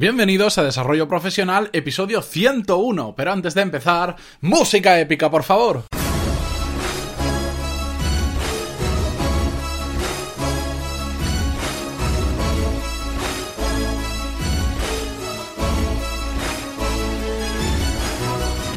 Bienvenidos a Desarrollo Profesional, episodio 101. Pero antes de empezar, música épica, por favor.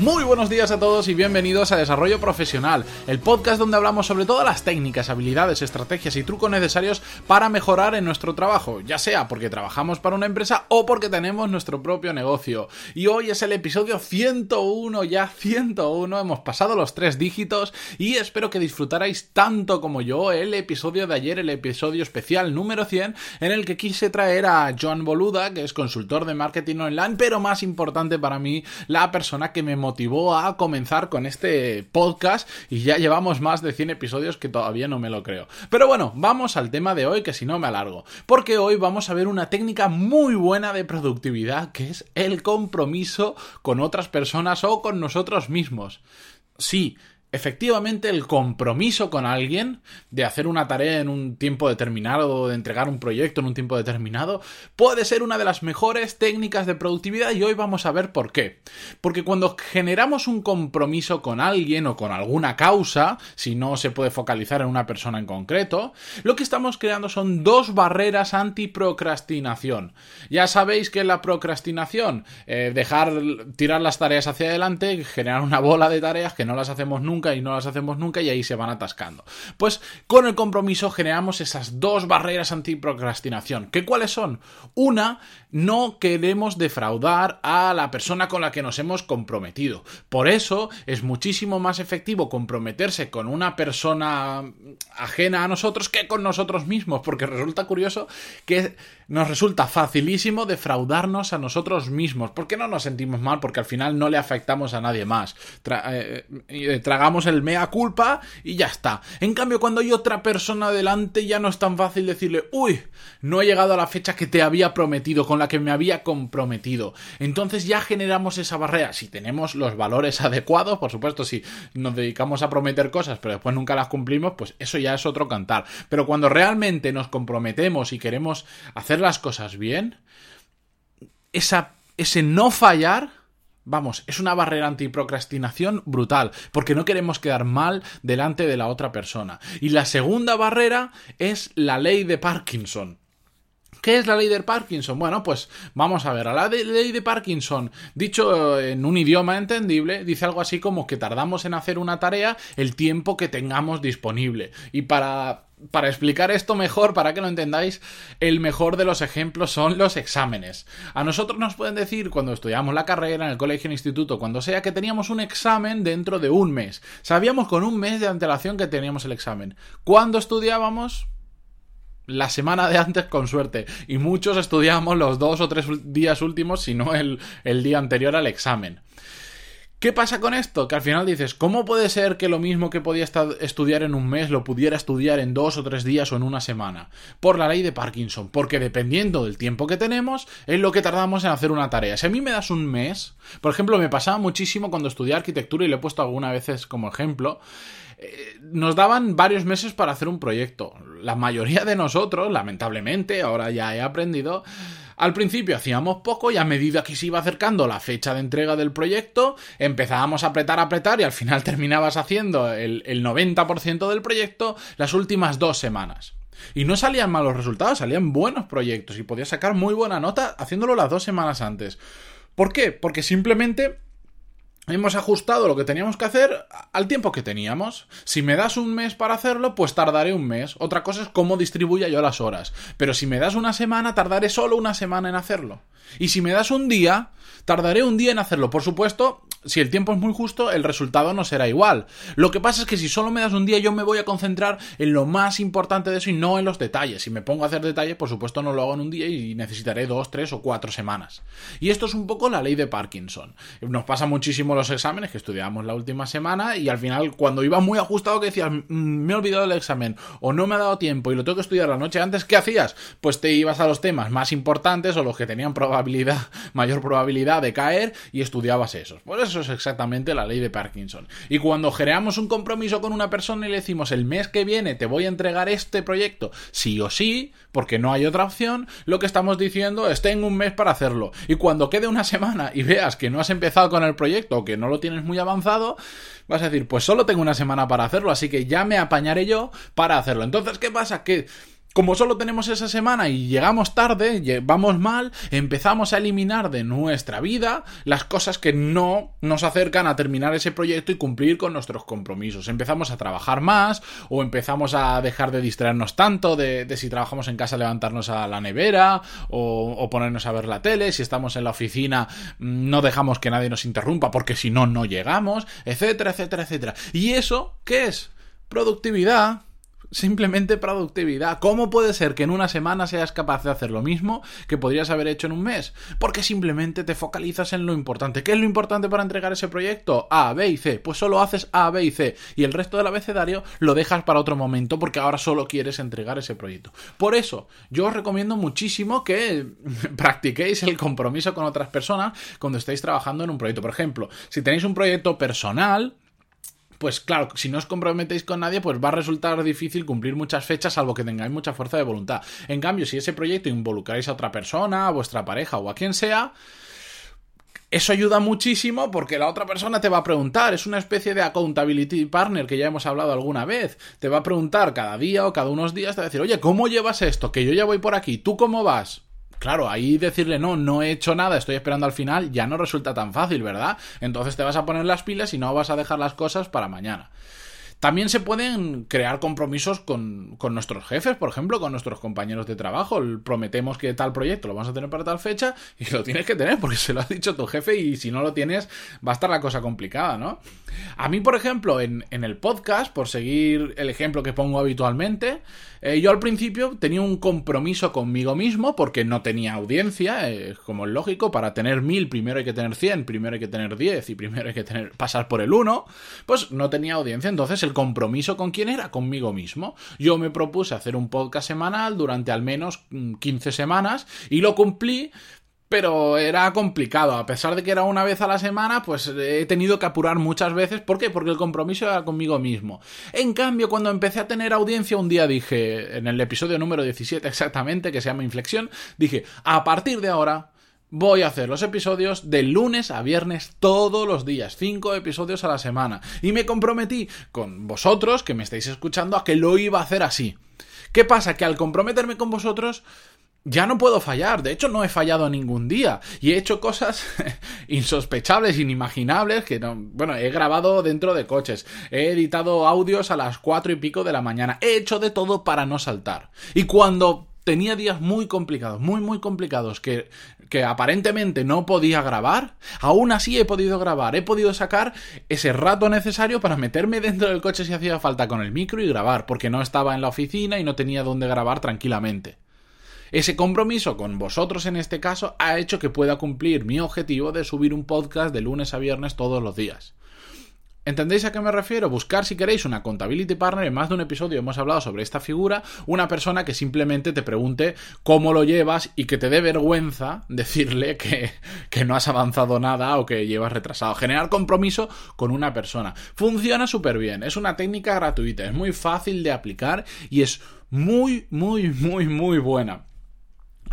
Muy buenos días a todos y bienvenidos a Desarrollo Profesional, el podcast donde hablamos sobre todas las técnicas, habilidades, estrategias y trucos necesarios para mejorar en nuestro trabajo, ya sea porque trabajamos para una empresa o porque tenemos nuestro propio negocio. Y hoy es el episodio 101, ya 101, hemos pasado los tres dígitos y espero que disfrutarais tanto como yo el episodio de ayer, el episodio especial número 100, en el que quise traer a Joan Boluda, que es consultor de marketing online, pero más importante para mí, la persona que me motivó motivó a comenzar con este podcast y ya llevamos más de 100 episodios que todavía no me lo creo. Pero bueno, vamos al tema de hoy que si no me alargo, porque hoy vamos a ver una técnica muy buena de productividad que es el compromiso con otras personas o con nosotros mismos. Sí, efectivamente el compromiso con alguien de hacer una tarea en un tiempo determinado o de entregar un proyecto en un tiempo determinado puede ser una de las mejores técnicas de productividad y hoy vamos a ver por qué. Porque cuando generamos un compromiso con alguien o con alguna causa, si no se puede focalizar en una persona en concreto, lo que estamos creando son dos barreras anti-procrastinación. Ya sabéis que la procrastinación, eh, dejar tirar las tareas hacia adelante, generar una bola de tareas que no las hacemos nunca, y no las hacemos nunca y ahí se van atascando. Pues con el compromiso generamos esas dos barreras anti-procrastinación. ¿Qué cuáles son? Una, no queremos defraudar a la persona con la que nos hemos comprometido. Por eso es muchísimo más efectivo comprometerse con una persona ajena a nosotros que con nosotros mismos, porque resulta curioso que nos resulta facilísimo defraudarnos a nosotros mismos. porque no nos sentimos mal? Porque al final no le afectamos a nadie más. Eh, eh, tragamos el mea culpa y ya está. En cambio, cuando hay otra persona delante, ya no es tan fácil decirle, uy, no he llegado a la fecha que te había prometido, con la que me había comprometido. Entonces ya generamos esa barrera. Si tenemos los valores adecuados, por supuesto, si nos dedicamos a prometer cosas, pero después nunca las cumplimos, pues eso ya es otro cantar. Pero cuando realmente nos comprometemos y queremos hacer las cosas bien, esa, ese no fallar, vamos, es una barrera antiprocrastinación brutal, porque no queremos quedar mal delante de la otra persona. Y la segunda barrera es la ley de Parkinson. ¿Qué es la ley de Parkinson? Bueno, pues vamos a ver. A la ley de Parkinson, dicho en un idioma entendible, dice algo así como que tardamos en hacer una tarea el tiempo que tengamos disponible. Y para para explicar esto mejor, para que lo entendáis, el mejor de los ejemplos son los exámenes. A nosotros nos pueden decir cuando estudiamos la carrera, en el colegio, en el instituto, cuando sea, que teníamos un examen dentro de un mes. Sabíamos con un mes de antelación que teníamos el examen. ¿Cuándo estudiábamos? La semana de antes con suerte y muchos estudiamos los dos o tres días últimos, si no el, el día anterior al examen. ¿Qué pasa con esto? Que al final dices, ¿cómo puede ser que lo mismo que podía estudiar en un mes lo pudiera estudiar en dos o tres días o en una semana? Por la ley de Parkinson, porque dependiendo del tiempo que tenemos, es lo que tardamos en hacer una tarea. Si a mí me das un mes, por ejemplo, me pasaba muchísimo cuando estudié arquitectura y lo he puesto algunas veces como ejemplo, eh, nos daban varios meses para hacer un proyecto. La mayoría de nosotros, lamentablemente, ahora ya he aprendido, al principio hacíamos poco y a medida que se iba acercando la fecha de entrega del proyecto, empezábamos a apretar, a apretar y al final terminabas haciendo el, el 90% del proyecto las últimas dos semanas. Y no salían malos resultados, salían buenos proyectos y podías sacar muy buena nota haciéndolo las dos semanas antes. ¿Por qué? Porque simplemente hemos ajustado lo que teníamos que hacer al tiempo que teníamos. Si me das un mes para hacerlo, pues tardaré un mes. Otra cosa es cómo distribuya yo las horas. Pero si me das una semana, tardaré solo una semana en hacerlo. Y si me das un día, tardaré un día en hacerlo. Por supuesto, si el tiempo es muy justo, el resultado no será igual. Lo que pasa es que si solo me das un día, yo me voy a concentrar en lo más importante de eso y no en los detalles. Si me pongo a hacer detalles, por supuesto no lo hago en un día y necesitaré dos, tres o cuatro semanas. Y esto es un poco la ley de Parkinson. Nos pasa muchísimo los exámenes que estudiamos la última semana y al final, cuando iba muy ajustado, que decías, mm, me he olvidado del examen o no me ha dado tiempo y lo tengo que estudiar la noche antes, ¿qué hacías? Pues te ibas a los temas más importantes o los que tenían probabilidad mayor probabilidad de caer y estudiabas esos. Pues eso es exactamente la ley de Parkinson. Y cuando creamos un compromiso con una persona y le decimos el mes que viene te voy a entregar este proyecto, sí o sí, porque no hay otra opción, lo que estamos diciendo es tengo un mes para hacerlo. Y cuando quede una semana y veas que no has empezado con el proyecto que no lo tienes muy avanzado, vas a decir, pues solo tengo una semana para hacerlo, así que ya me apañaré yo para hacerlo. Entonces, ¿qué pasa? Que como solo tenemos esa semana y llegamos tarde, vamos mal, empezamos a eliminar de nuestra vida las cosas que no nos acercan a terminar ese proyecto y cumplir con nuestros compromisos. Empezamos a trabajar más o empezamos a dejar de distraernos tanto de, si trabajamos en casa levantarnos a la nevera o, o, ponernos a ver la tele, si estamos en la oficina no dejamos que nadie nos interrumpa porque si no, no llegamos, etcétera, etcétera, etcétera. ¿Y eso qué es? Productividad simplemente productividad. ¿Cómo puede ser que en una semana seas capaz de hacer lo mismo que podrías haber hecho en un mes? Porque simplemente te focalizas en lo importante. ¿Qué es lo importante para entregar ese proyecto? A, B y C. Pues solo haces A, B y C. Y el resto del abecedario lo dejas para otro momento porque ahora solo quieres entregar ese proyecto. Por eso, yo os recomiendo muchísimo que practiquéis el compromiso con otras personas cuando estéis trabajando en un proyecto. Por ejemplo, si tenéis un proyecto personal, pues claro, si no os comprometéis con nadie, pues va a resultar difícil cumplir muchas fechas, salvo que tengáis mucha fuerza de voluntad. En cambio, si ese proyecto involucráis a otra persona, a vuestra pareja o a quien sea, eso ayuda muchísimo porque la otra persona te va a preguntar, es una especie de accountability partner que ya hemos hablado alguna vez. Te va a preguntar cada día o cada unos días, te va a decir, oye, ¿cómo llevas esto? Que yo ya voy por aquí, ¿tú cómo vas? Claro, ahí decirle no, no he hecho nada, estoy esperando al final, ya no resulta tan fácil, ¿verdad? Entonces te vas a poner las pilas y no vas a dejar las cosas para mañana. También se pueden crear compromisos con, nuestros jefes, por ejemplo, con nuestros compañeros de trabajo. Prometemos que tal proyecto lo vamos a tener para tal fecha y lo tienes que tener porque se lo ha dicho tu jefe y si no lo tienes va a estar la cosa complicada, ¿no? A mí, por ejemplo, en, el podcast, por seguir el ejemplo que pongo habitualmente, eh, yo al principio tenía un compromiso conmigo mismo porque no tenía audiencia, eh, como es lógico, para tener mil primero hay que tener cien, primero hay que tener diez y primero hay que tener, pasar por el uno, pues no tenía audiencia, entonces el compromiso con quién era, conmigo mismo. Yo me propuse hacer un podcast semanal durante al menos 15 mm, semanas y lo cumplí, pero era complicado. A pesar de que era una vez a la semana, pues he tenido que apurar muchas veces. ¿Por qué? Porque el compromiso era conmigo mismo. En cambio, cuando empecé a tener audiencia, un día dije, en el episodio número 17 exactamente, que se llama Inflexión, dije, a partir de ahora voy a hacer los episodios de lunes a viernes todos los días, cinco episodios a la semana. Y me comprometí con vosotros, que me estáis escuchando, a que lo iba a hacer así. ¿Qué pasa? Que al comprometerme con vosotros, ya no puedo fallar. De hecho, no he fallado ningún día. Y he hecho cosas insospechables, inimaginables, que no... Bueno, he grabado dentro de coches. He editado audios a las cuatro y pico de la mañana. He hecho de todo para no saltar. Y cuando tenía días muy complicados, muy, muy complicados, que, que aparentemente no podía grabar, aún así he podido grabar, he podido sacar ese rato necesario para meterme dentro del coche si hacía falta con el micro y grabar, porque no estaba en la oficina y no tenía dónde grabar tranquilamente. Ese compromiso con vosotros en este caso ha hecho que pueda cumplir mi objetivo de subir un podcast de lunes a viernes todos los días. ¿Entendéis a qué me refiero? Buscar si queréis una contability partner. En más de un episodio hemos hablado sobre esta figura. Una persona que simplemente te pregunte cómo lo llevas y que te dé vergüenza decirle que, que no has avanzado nada o que llevas retrasado. Generar compromiso con una persona. Funciona súper bien. Es una técnica gratuita. Es muy fácil de aplicar y es muy, muy, muy, muy buena.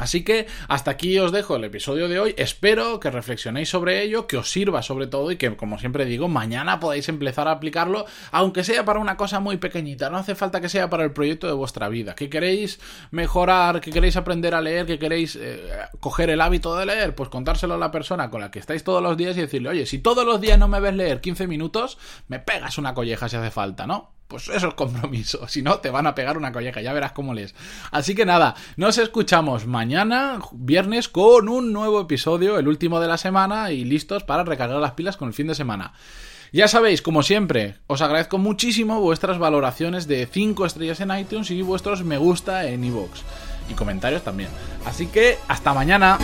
Así que hasta aquí os dejo el episodio de hoy. Espero que reflexionéis sobre ello, que os sirva sobre todo y que, como siempre digo, mañana podáis empezar a aplicarlo, aunque sea para una cosa muy pequeñita. No hace falta que sea para el proyecto de vuestra vida. Que queréis mejorar, que queréis aprender a leer, que queréis eh, coger el hábito de leer, pues contárselo a la persona con la que estáis todos los días y decirle, oye, si todos los días no me ves leer 15 minutos, me pegas una colleja si hace falta, ¿no? Pues eso es compromiso. Si no, te van a pegar una colleja. Ya verás cómo lees. Así que nada, nos escuchamos mañana, viernes, con un nuevo episodio, el último de la semana, y listos para recargar las pilas con el fin de semana. Ya sabéis, como siempre, os agradezco muchísimo vuestras valoraciones de 5 estrellas en iTunes y vuestros me gusta en iVoox. Y comentarios también. Así que, hasta mañana.